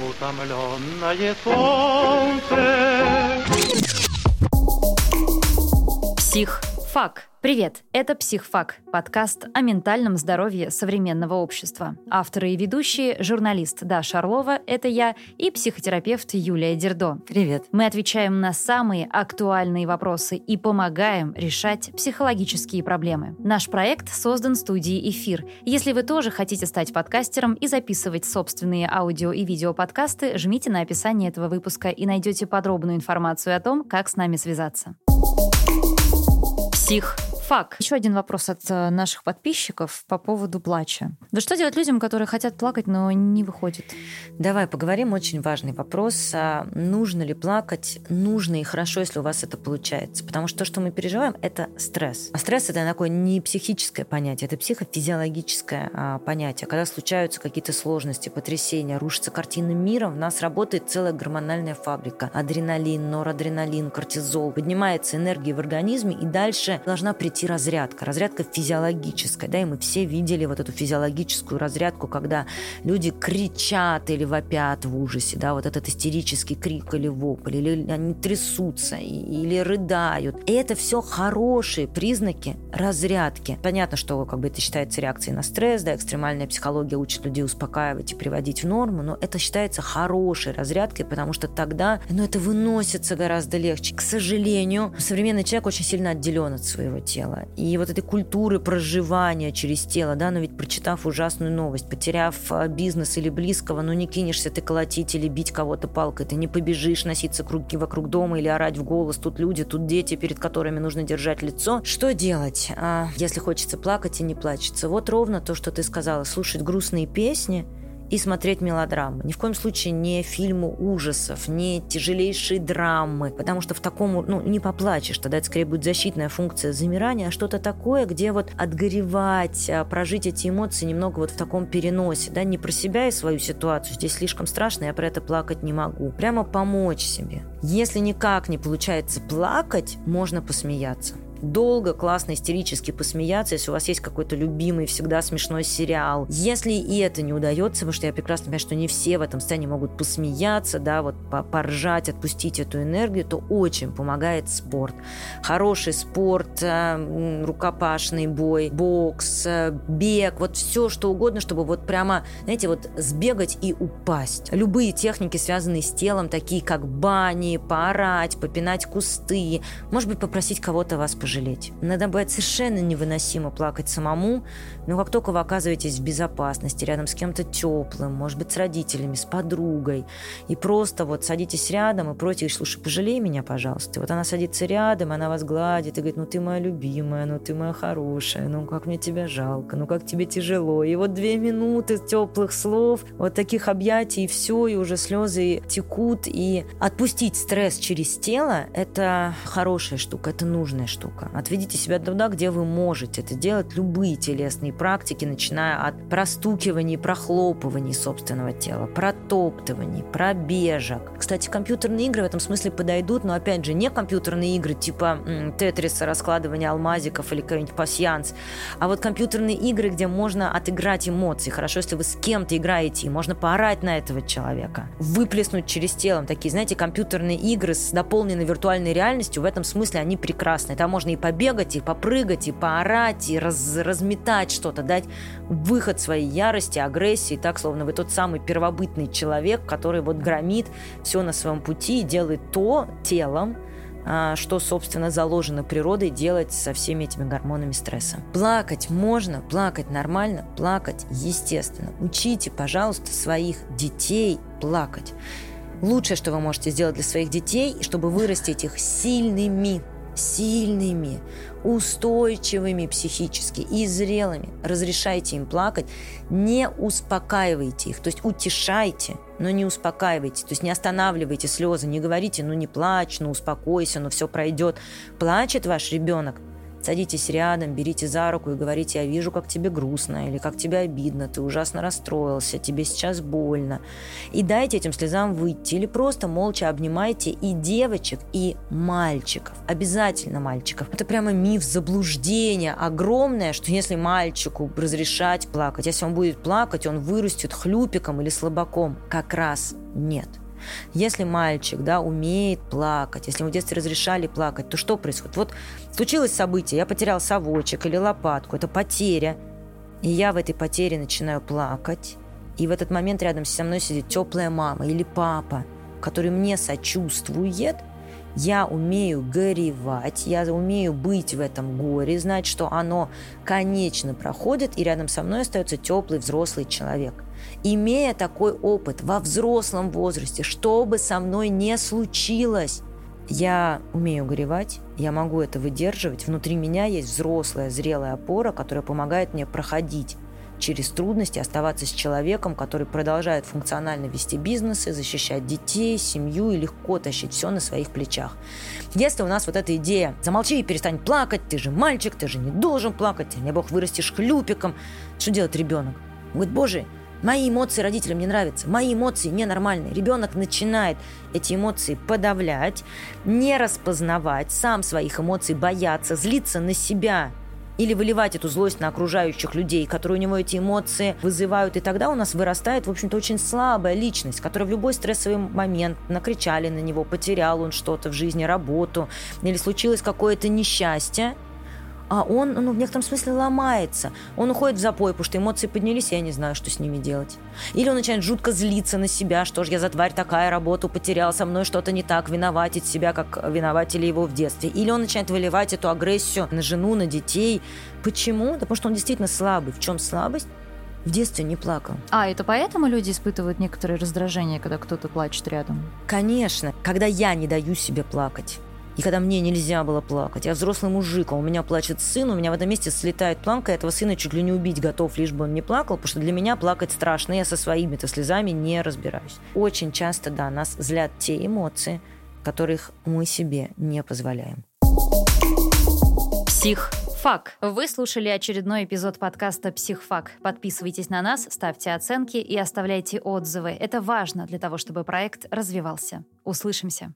утомленное солнце. Псих. Фак. Привет, это «Психфак» – подкаст о ментальном здоровье современного общества. Авторы и ведущие – журналист Даша Орлова, это я, и психотерапевт Юлия Дердо. Привет. Мы отвечаем на самые актуальные вопросы и помогаем решать психологические проблемы. Наш проект создан студией «Эфир». Если вы тоже хотите стать подкастером и записывать собственные аудио и видеоподкасты, жмите на описание этого выпуска и найдете подробную информацию о том, как с нами связаться. Псих фак. Еще один вопрос от э, наших подписчиков по поводу плача. Да что делать людям, которые хотят плакать, но не выходит? Давай поговорим. Очень важный вопрос. А нужно ли плакать? Нужно и хорошо, если у вас это получается. Потому что то, что мы переживаем, это стресс. А стресс это такое не психическое понятие, это психофизиологическое а, понятие. Когда случаются какие-то сложности, потрясения, рушится картина мира, в нас работает целая гормональная фабрика. Адреналин, норадреналин, кортизол. Поднимается энергия в организме, и дальше должна прийти идти разрядка, разрядка физиологическая, да, и мы все видели вот эту физиологическую разрядку, когда люди кричат или вопят в ужасе, да, вот этот истерический крик или вопль, или они трясутся, или рыдают. И это все хорошие признаки разрядки. Понятно, что как бы это считается реакцией на стресс, да, экстремальная психология учит людей успокаивать и приводить в норму, но это считается хорошей разрядкой, потому что тогда, ну, это выносится гораздо легче. К сожалению, современный человек очень сильно отделен от своего тела тело. И вот этой культуры проживания через тело, да, но ведь прочитав ужасную новость, потеряв а, бизнес или близкого, ну не кинешься ты колотить или бить кого-то палкой, ты не побежишь носиться круги вокруг дома или орать в голос, тут люди, тут дети, перед которыми нужно держать лицо. Что делать, а, если хочется плакать и не плачется? Вот ровно то, что ты сказала, слушать грустные песни – и смотреть мелодрамы. Ни в коем случае не фильмы ужасов, не тяжелейшие драмы, потому что в таком, ну, не поплачешь, тогда это скорее будет защитная функция замирания, а что-то такое, где вот отгоревать, а, прожить эти эмоции немного вот в таком переносе, да, не про себя и свою ситуацию, здесь слишком страшно, я про это плакать не могу. Прямо помочь себе. Если никак не получается плакать, можно посмеяться долго, классно, истерически посмеяться, если у вас есть какой-то любимый, всегда смешной сериал. Если и это не удается, потому что я прекрасно понимаю, что не все в этом состоянии могут посмеяться, да, вот поржать, отпустить эту энергию, то очень помогает спорт. Хороший спорт, э, рукопашный бой, бокс, э, бег, вот все что угодно, чтобы вот прямо, знаете, вот сбегать и упасть. Любые техники, связанные с телом, такие как бани, поорать, попинать кусты, может быть, попросить кого-то вас пожалеть пожалеть. Иногда бывает совершенно невыносимо плакать самому, но как только вы оказываетесь в безопасности, рядом с кем-то теплым, может быть, с родителями, с подругой, и просто вот садитесь рядом и просите, слушай, пожалей меня, пожалуйста. И вот она садится рядом, она вас гладит и говорит, ну ты моя любимая, ну ты моя хорошая, ну как мне тебя жалко, ну как тебе тяжело. И вот две минуты теплых слов, вот таких объятий, и все, и уже слезы текут. И отпустить стресс через тело – это хорошая штука, это нужная штука штука. Отведите себя туда, где вы можете это делать, любые телесные практики, начиная от простукиваний, прохлопываний собственного тела, протоптываний, пробежек. Кстати, компьютерные игры в этом смысле подойдут, но опять же, не компьютерные игры типа м, Тетриса, раскладывания алмазиков или какой-нибудь пасьянс, а вот компьютерные игры, где можно отыграть эмоции. Хорошо, если вы с кем-то играете, и можно поорать на этого человека, выплеснуть через телом. Такие, знаете, компьютерные игры с дополненной виртуальной реальностью, в этом смысле они прекрасны. Там можно и побегать, и попрыгать, и поорать, и раз, разметать что-то, дать выход своей ярости, агрессии, так, словно вы тот самый первобытный человек, который вот громит все на своем пути и делает то телом, а, что, собственно, заложено природой делать со всеми этими гормонами стресса. Плакать можно, плакать нормально, плакать естественно. Учите, пожалуйста, своих детей плакать. Лучшее, что вы можете сделать для своих детей, чтобы вырастить их сильными, сильными, устойчивыми психически и зрелыми. Разрешайте им плакать, не успокаивайте их, то есть утешайте, но не успокаивайте, то есть не останавливайте слезы, не говорите, ну не плачь, ну успокойся, ну все пройдет. Плачет ваш ребенок, Садитесь рядом, берите за руку и говорите, я вижу, как тебе грустно или как тебе обидно, ты ужасно расстроился, тебе сейчас больно. И дайте этим слезам выйти. Или просто молча обнимайте и девочек, и мальчиков. Обязательно мальчиков. Это прямо миф, заблуждение огромное, что если мальчику разрешать плакать, если он будет плакать, он вырастет хлюпиком или слабаком. Как раз нет. Если мальчик, да, умеет плакать, если ему в детстве разрешали плакать, то что происходит? Вот случилось событие, я потерял совочек или лопатку, это потеря, и я в этой потере начинаю плакать, и в этот момент рядом со мной сидит теплая мама или папа, который мне сочувствует, я умею горевать, я умею быть в этом горе, знать, что оно конечно проходит, и рядом со мной остается теплый взрослый человек – Имея такой опыт во взрослом возрасте, что бы со мной не случилось, я умею горевать, я могу это выдерживать. Внутри меня есть взрослая, зрелая опора, которая помогает мне проходить через трудности, оставаться с человеком, который продолжает функционально вести бизнесы, защищать детей, семью и легко тащить все на своих плечах. Если у нас вот эта идея «замолчи и перестань плакать, ты же мальчик, ты же не должен плакать, не бог вырастешь хлюпиком», что делает ребенок? Он говорит, боже, Мои эмоции родителям не нравятся, мои эмоции ненормальные. Ребенок начинает эти эмоции подавлять, не распознавать, сам своих эмоций бояться, злиться на себя или выливать эту злость на окружающих людей, которые у него эти эмоции вызывают. И тогда у нас вырастает, в общем-то, очень слабая личность, которая в любой стрессовый момент накричали на него, потерял он что-то в жизни, работу, или случилось какое-то несчастье – а он, ну, в некотором смысле ломается. Он уходит в запой, потому что эмоции поднялись, и я не знаю, что с ними делать. Или он начинает жутко злиться на себя, что же я за тварь такая, работу потерял, со мной что-то не так, виноватить себя, как виноватили его в детстве. Или он начинает выливать эту агрессию на жену, на детей. Почему? Да потому что он действительно слабый. В чем слабость? в детстве не плакал. А, это поэтому люди испытывают некоторые раздражения, когда кто-то плачет рядом? Конечно, когда я не даю себе плакать. И когда мне нельзя было плакать, я взрослый мужик, а у меня плачет сын, у меня в этом месте слетает планка, я этого сына чуть ли не убить готов, лишь бы он не плакал, потому что для меня плакать страшно, я со своими-то слезами не разбираюсь. Очень часто, да, нас злят те эмоции, которых мы себе не позволяем. Псих Фак. Вы слушали очередной эпизод подкаста «Психфак». Подписывайтесь на нас, ставьте оценки и оставляйте отзывы. Это важно для того, чтобы проект развивался. Услышимся.